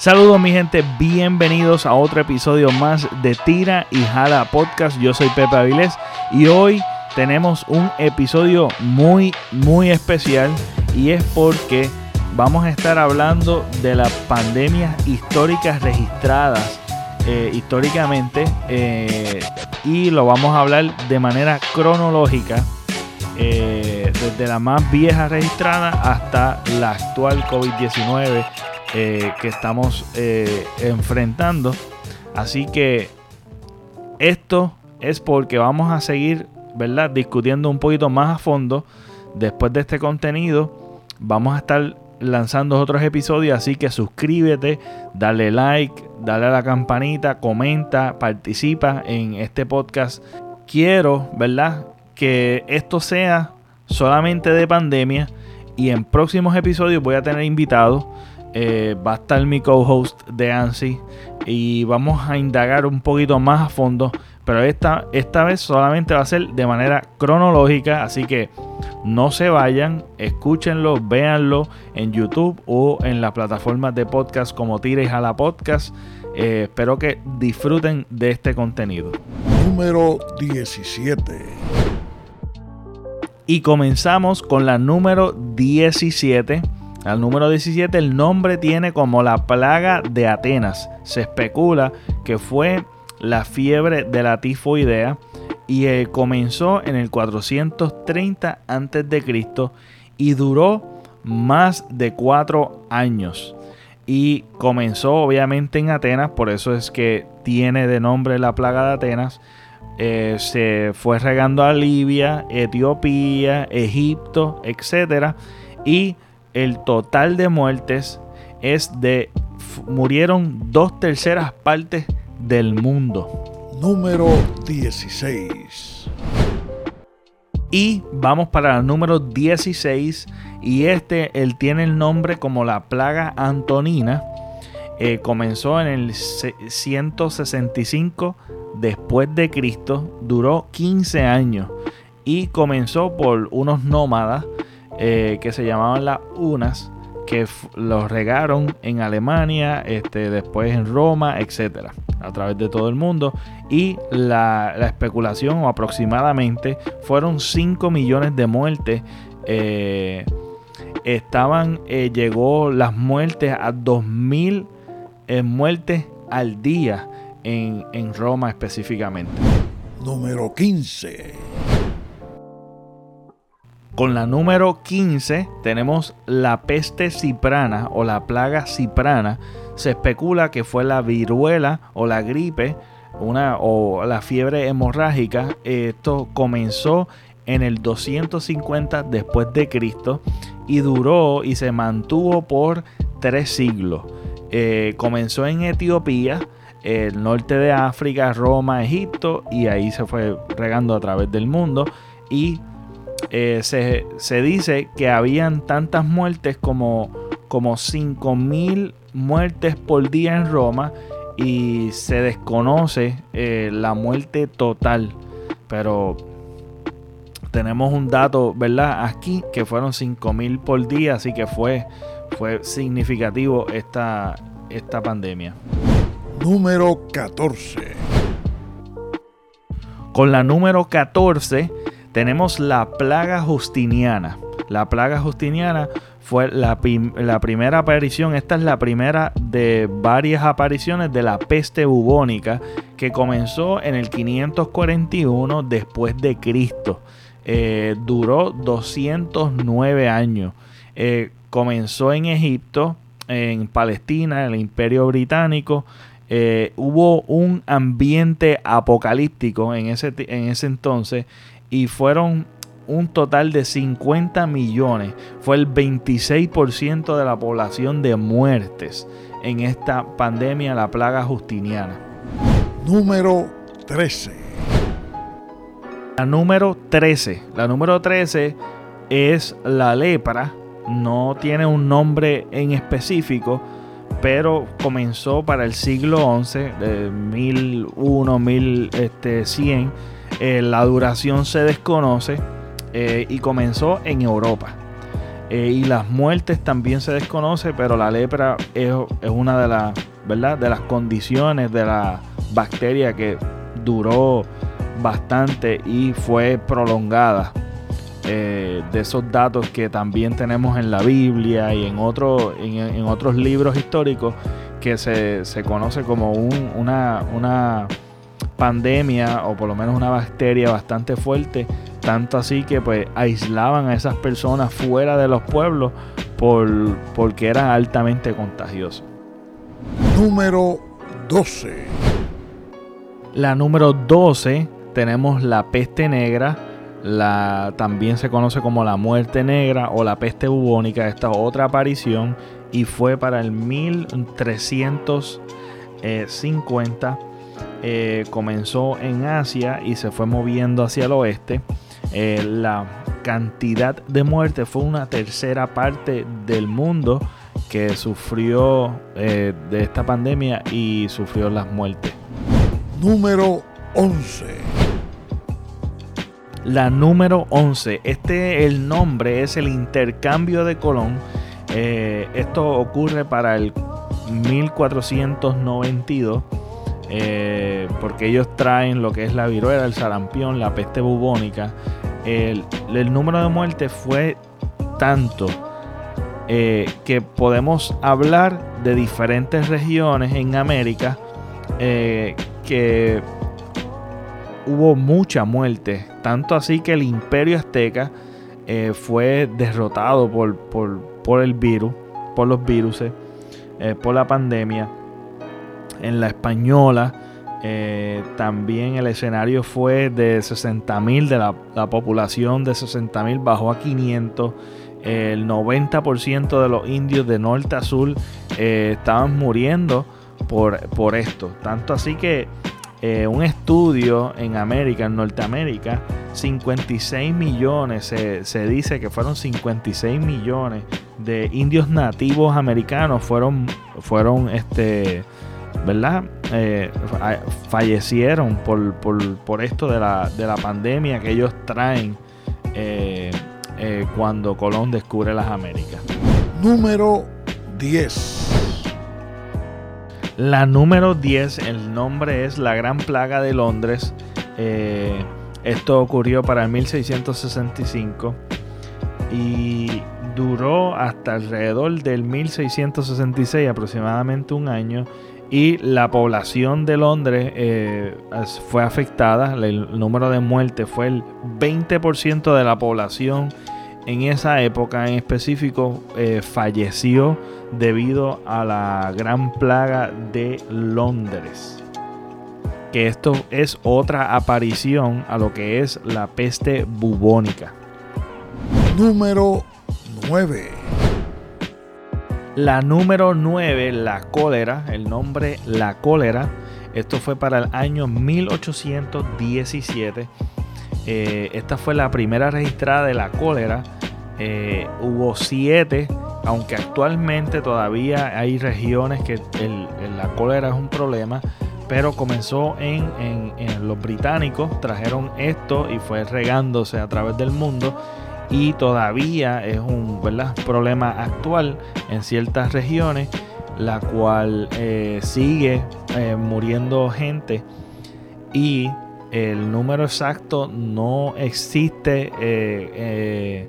Saludos mi gente, bienvenidos a otro episodio más de Tira y Jala Podcast. Yo soy Pepe Avilés y hoy tenemos un episodio muy, muy especial y es porque vamos a estar hablando de las pandemias históricas registradas eh, históricamente eh, y lo vamos a hablar de manera cronológica eh, desde la más vieja registrada hasta la actual COVID-19 que estamos enfrentando. Así que esto es porque vamos a seguir ¿verdad? discutiendo un poquito más a fondo después de este contenido. Vamos a estar lanzando otros episodios, así que suscríbete, dale like, dale a la campanita, comenta, participa en este podcast. Quiero, ¿verdad? Que esto sea solamente de pandemia y en próximos episodios voy a tener invitados. Eh, va a estar mi co-host de ANSI y vamos a indagar un poquito más a fondo pero esta, esta vez solamente va a ser de manera cronológica, así que no se vayan, escúchenlo, véanlo en YouTube o en las plataformas de podcast como Tira y Jala Podcast. Eh, espero que disfruten de este contenido. Número 17. Y comenzamos con la número 17. Al número 17 el nombre tiene como la plaga de Atenas. Se especula que fue la fiebre de la tifoidea y eh, comenzó en el 430 a.C. y duró más de cuatro años. Y comenzó obviamente en Atenas, por eso es que tiene de nombre la plaga de Atenas. Eh, se fue regando a Libia, Etiopía, Egipto, etc. Y el total de muertes es de murieron dos terceras partes del mundo. Número 16. Y vamos para el número 16. Y este, él tiene el nombre como la plaga antonina. Eh, comenzó en el 165 después de Cristo. Duró 15 años. Y comenzó por unos nómadas eh, que se llamaban las unas que los regaron en Alemania, este, después en Roma, etcétera, a través de todo el mundo. Y la, especulación, o aproximadamente, fueron 5 millones de muertes. Eh, estaban, eh, llegó las muertes a 2000 eh, muertes al día en, en Roma específicamente. Número 15. Con la número 15 tenemos la peste ciprana o la plaga ciprana. Se especula que fue la viruela o la gripe una, o la fiebre hemorrágica. Esto comenzó en el 250 después de Cristo y duró y se mantuvo por tres siglos. Eh, comenzó en Etiopía, el norte de África, Roma, Egipto y ahí se fue regando a través del mundo y eh, se, dice que habían tantas muertes como, como 5.000 muertes por día en Roma y se desconoce eh, la muerte total. Pero tenemos un dato, ¿verdad? Aquí que fueron 5.000 por día, así que fue, fue significativo esta, esta pandemia. Número 14. Con la número 14 tenemos la plaga justiniana. La plaga justiniana fue la, primera aparición, esta es la primera de varias apariciones de la peste bubónica que comenzó en el 541 después de Cristo. Eh, duró 209 años. Eh, comenzó en Egipto, en Palestina, en el Imperio Británico. Eh, hubo un ambiente apocalíptico en ese, en ese entonces y fueron un total de 50 millones. Fue el 26% de la población de muertes en esta pandemia, la plaga justiniana. Número 13. La número 13. La número 13 es la lepra. No tiene un nombre en específico, pero comenzó para el siglo XI, de 1001, 1100 eh, la duración se desconoce eh, y comenzó en Europa. Eh, y las muertes también se desconoce, pero la lepra es, una de las, ¿verdad? De las condiciones de la bacteria que duró bastante y fue prolongada. De esos datos que también tenemos en la Biblia y en, otro, en, otros libros históricos que se, conoce como una, una pandemia o por lo menos una bacteria bastante fuerte, tanto así que pues aislaban a esas personas fuera de los pueblos por, porque era altamente contagioso. Número 12. La número 12 tenemos la peste negra, la, también se conoce como la muerte negra o la peste bubónica, esta otra aparición y fue para el 1350 eh, comenzó en Asia y se fue moviendo hacia el oeste. Eh, la cantidad de muertes fue una tercera parte del mundo que sufrió eh, de esta pandemia y sufrió las muertes. Número 11. La número 11. Este el nombre es el intercambio de Colón. esto ocurre para el 1492 eh, porque ellos traen lo que es la viruela, el sarampión, la peste bubónica. El, número de muertes fue tanto eh, que podemos hablar de diferentes regiones en América eh, que hubo mucha muerte, tanto así que el imperio azteca fue derrotado por, por, el virus, por los virus, por la pandemia en la española. Eh, también el escenario fue de 60.000 de la, población de 60.000 bajó a 500. El 90% de los indios de norte a sur eh, estaban muriendo por, por, esto. Tanto así que eh, un estudio en América, en Norteamérica, 56 millones, se, se, dice que fueron 56 millones de indios nativos americanos fueron, fueron este, ¿verdad? Eh, fallecieron por, esto de la, pandemia que ellos traen eh, eh, cuando Colón descubre las Américas. Número 10. La número 10, el nombre es La Gran Plaga de Londres. esto ocurrió para el 1665 y duró hasta alrededor del 1666, aproximadamente un año y la población de Londres eh, fue afectada, el número de muertes fue el 20% de la población en esa época en específico eh, falleció debido a la gran plaga de Londres. Que esto es otra aparición a lo que es la peste bubónica. Número 9. La número 9, la cólera, el nombre la cólera. Esto fue para el año 1817. Eh, esta fue la primera registrada de la cólera. Eh, hubo siete, aunque actualmente todavía hay regiones que la cólera es un problema. Pero comenzó en, en los británicos, trajeron esto y fue regándose a través del mundo y todavía es un problema actual en ciertas regiones, la cual eh, sigue eh, muriendo gente y el número exacto no existe eh,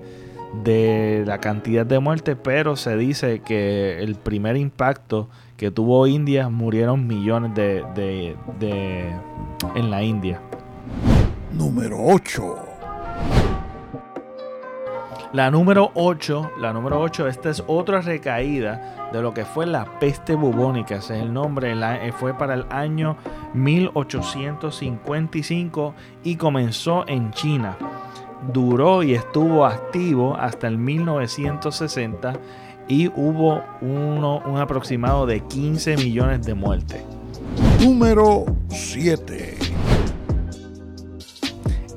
de la cantidad de muertes, pero se dice que el primer impacto que tuvo India murieron millones de, de en la India. Número 8. La número 8, la número 8, esta es otra recaída de lo que fue la peste bubónica, ese es el nombre, eh, fue para el año 1855 y comenzó en China. Duró y estuvo activo hasta el 1960 y hubo uno, un aproximado de 15 millones de muertes. Número 7.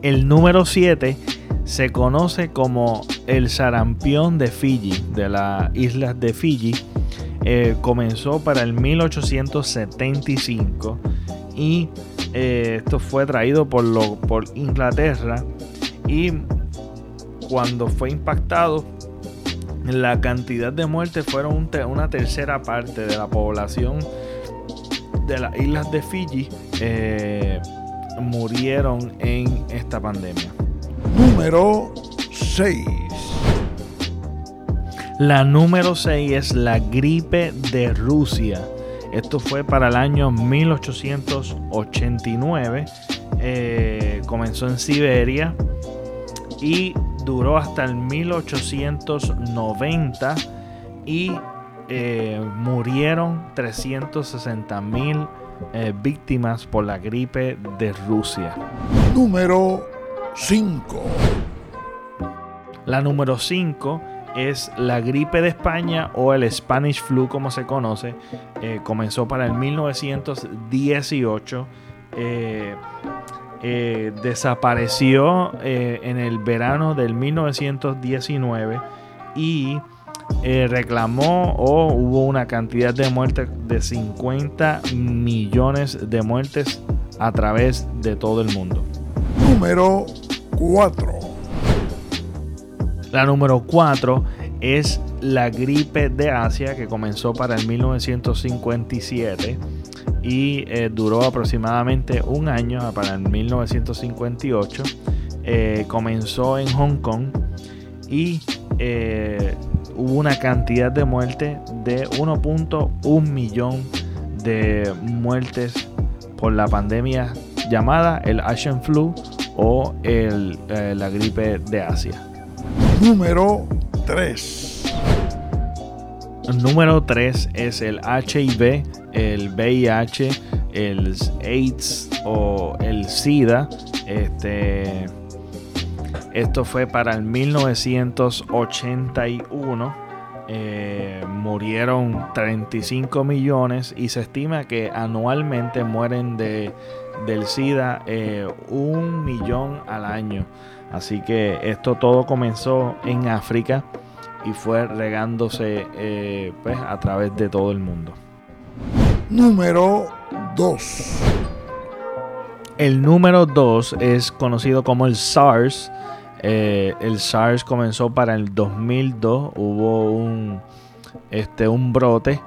El número 7 se conoce como el sarampión de Fiji, de las islas de Fiji. Eh, comenzó para el 1875 y eh, esto fue traído por, Inglaterra y cuando fue impactado la cantidad de muertes fueron una tercera parte de la población de las islas de Fiji eh, murieron en esta pandemia. Número 6. La número 6 es la gripe de Rusia. Esto fue para el año 1889. Eh, comenzó en Siberia y duró hasta el 1890 y eh, murieron 360 mil eh, víctimas por la gripe de Rusia. Número 5. La número 5 es la gripe de España o el Spanish flu como se conoce. Eh, comenzó para el 1918. desapareció en el verano del 1919 y eh, reclamó o hubo una cantidad de muertes de 50 millones de muertes a través de todo el mundo. Número 4. La número 4 es la gripe de Asia que comenzó para el 1957 y eh, duró aproximadamente un año para el 1958. Eh, comenzó en Hong Kong y hubo una cantidad de muertes de 1.1 millón de muertes por la pandemia llamada el Asian Flu o el, eh, la gripe de Asia. Número 3. Número 3 es el HIV, el VIH, el AIDS o el SIDA. Este, esto fue para el 1981. Eh, murieron 35 millones y se estima que anualmente mueren de, del SIDA eh, un millón al año. Así que esto todo comenzó en África y fue regándose eh, pues, a través de todo el mundo. Número 2. El número 2 es conocido como el SARS eh, el SARS comenzó para el 2002, hubo un, este, un brote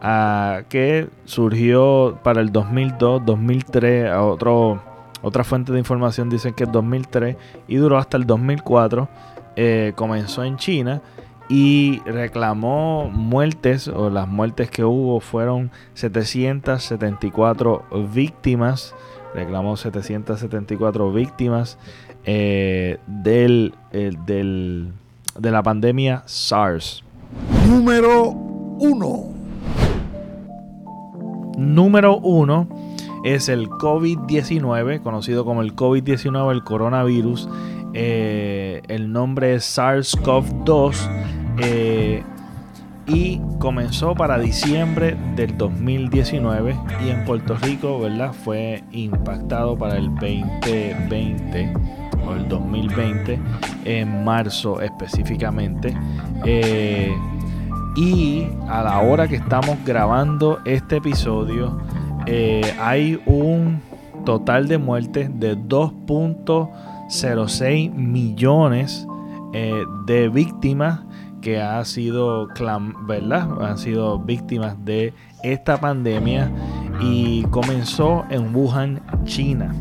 ah, que surgió para el 2002, 2003, otro, otra fuente de información dice que es 2003 y duró hasta el 2004. Eh, comenzó en China y reclamó muertes, o las muertes que hubo fueron 774 víctimas, reclamó 774 víctimas eh, del, del, de la pandemia SARS. Número 1. Número 1 es el COVID-19, conocido como el COVID-19, el coronavirus. Eh, el nombre es SARS-CoV-2 eh, y comenzó para diciembre del 2019 y en Puerto Rico, ¿verdad? Fue impactado para el 2020 o el 2020, en marzo específicamente. Eh, y a la hora que estamos grabando este episodio, eh, hay un total de muertes de 2.06 millones eh, de víctimas que ha sido, ¿verdad? han sido víctimas de esta pandemia y comenzó en Wuhan, China.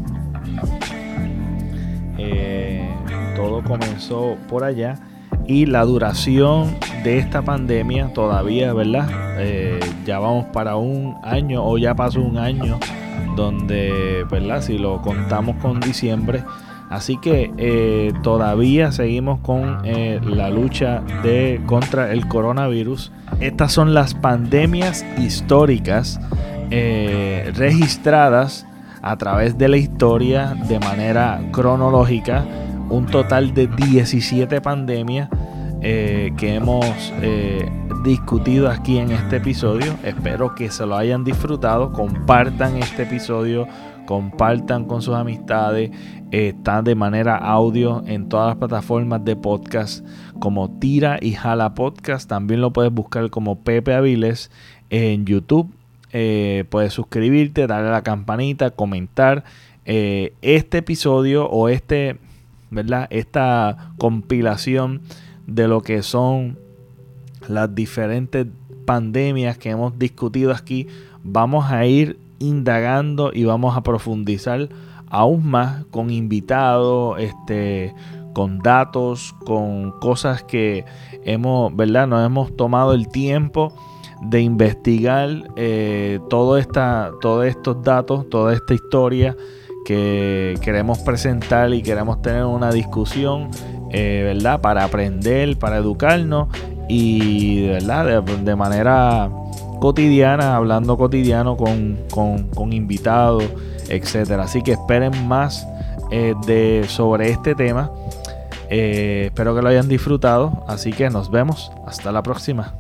Eh, todo comenzó por allá y la duración de esta pandemia todavía, ¿verdad? Eh, ya vamos para un año o ya pasó un año donde, ¿verdad? Si lo contamos con diciembre. Así que eh, todavía seguimos con la lucha de, contra el coronavirus. Estas son las pandemias históricas registradas a través de la historia de manera cronológica un total de 17 pandemias eh, que hemos eh, discutido aquí en este episodio. Espero que se lo hayan disfrutado. Compartan este episodio, compartan con sus amistades. está de manera audio en todas las plataformas de podcast como Tira y Jala Podcast. También lo puedes buscar como Pepe Aviles en YouTube eh, puedes suscribirte, darle a la campanita, comentar eh, este episodio o este, ¿verdad? Esta compilación de lo que son las diferentes pandemias que hemos discutido aquí, vamos a ir indagando y vamos a profundizar aún más con invitados, este, con datos, con cosas que hemos, ¿verdad? Nos hemos tomado el tiempo de investigar eh, todo esta, todos estos datos, toda esta historia que queremos presentar y queremos tener una discusión, eh, ¿verdad? Para aprender, para educarnos y, ¿verdad? De, manera cotidiana, hablando cotidiano con, con, invitados, etcétera. Así que esperen más eh, de, sobre este tema. espero que lo hayan disfrutado. Así que nos vemos. Hasta la próxima.